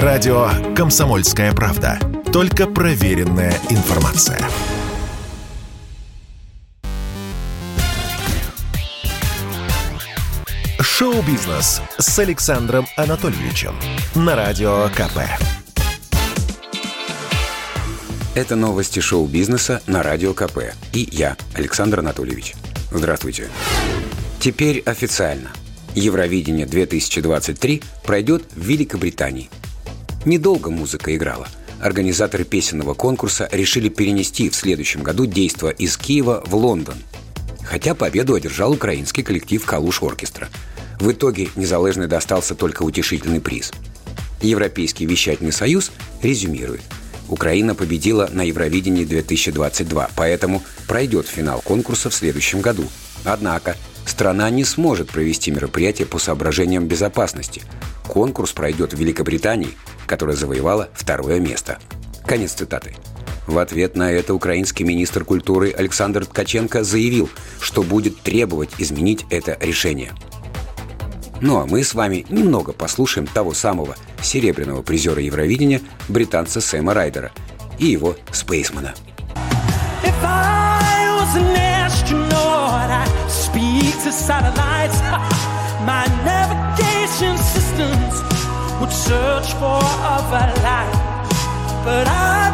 Радио «Комсомольская правда». Только проверенная информация. Шоу-бизнес с Александром Анатольевичем на Радио КП. Это новости шоу-бизнеса на Радио КП. И я, Александр Анатольевич. Здравствуйте. Теперь официально. Евровидение 2023 пройдет в Великобритании. Недолго музыка играла. Организаторы песенного конкурса решили перенести в следующем году действо из Киева в Лондон. Хотя победу одержал украинский коллектив «Калуш Оркестра». В итоге незалежный достался только утешительный приз. Европейский вещательный союз резюмирует. Украина победила на Евровидении 2022, поэтому пройдет финал конкурса в следующем году. Однако страна не сможет провести мероприятие по соображениям безопасности. Конкурс пройдет в Великобритании, которая завоевала второе место. Конец цитаты. В ответ на это украинский министр культуры Александр Ткаченко заявил, что будет требовать изменить это решение. Ну а мы с вами немного послушаем того самого серебряного призера Евровидения британца Сэма Райдера и его «Спейсмана». Systems would search for a life, but I.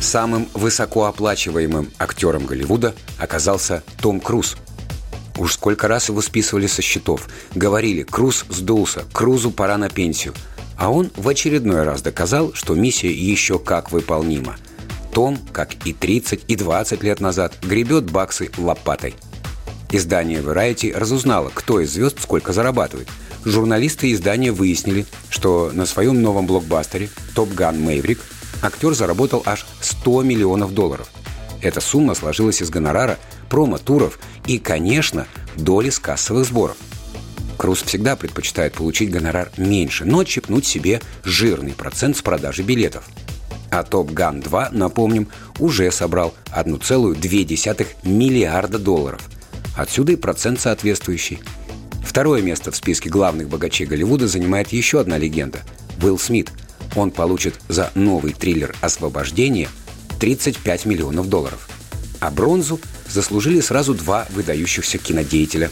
Самым высокооплачиваемым актером Голливуда оказался Том Круз. Уж сколько раз его списывали со счетов. Говорили, Круз сдулся, Крузу пора на пенсию. А он в очередной раз доказал, что миссия еще как выполнима. Том, как и 30, и 20 лет назад, гребет баксы лопатой. Издание Variety разузнало, кто из звезд сколько зарабатывает. Журналисты издания выяснили, что на своем новом блокбастере «Топ Ган Мэйврик» актер заработал аж 100 миллионов долларов. Эта сумма сложилась из гонорара, промо-туров и, конечно, доли с кассовых сборов. Круз всегда предпочитает получить гонорар меньше, но чипнуть себе жирный процент с продажи билетов. А Топ Ган 2, напомним, уже собрал 1,2 миллиарда долларов. Отсюда и процент соответствующий. Второе место в списке главных богачей Голливуда занимает еще одна легенда – Уилл Смит – он получит за новый триллер «Освобождение» 35 миллионов долларов. А бронзу заслужили сразу два выдающихся кинодеятеля.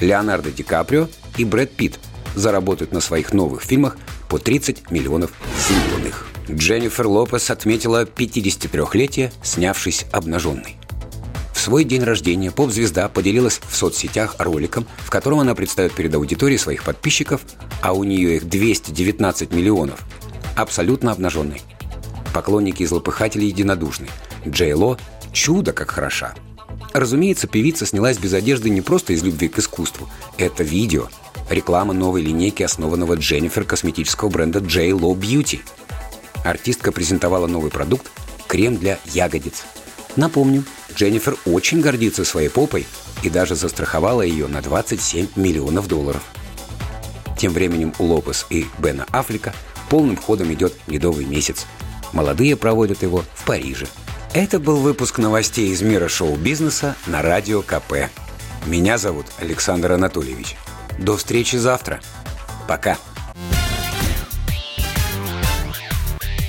Леонардо Ди Каприо и Брэд Питт заработают на своих новых фильмах по 30 миллионов зеленых. Дженнифер Лопес отметила 53-летие, снявшись обнаженной. Свой день рождения поп-звезда поделилась в соцсетях роликом, в котором она представит перед аудиторией своих подписчиков, а у нее их 219 миллионов, абсолютно обнаженной. Поклонники и злопыхатели единодушны. Джей Ло – чудо как хороша. Разумеется, певица снялась без одежды не просто из любви к искусству. Это видео – реклама новой линейки, основанного Дженнифер косметического бренда J. Lo Beauty. Артистка презентовала новый продукт – крем для ягодиц. Напомню, Дженнифер очень гордится своей попой и даже застраховала ее на 27 миллионов долларов. Тем временем у Лопес и Бена Аффлека полным ходом идет медовый месяц. Молодые проводят его в Париже. Это был выпуск новостей из мира шоу-бизнеса на Радио КП. Меня зовут Александр Анатольевич. До встречи завтра. Пока.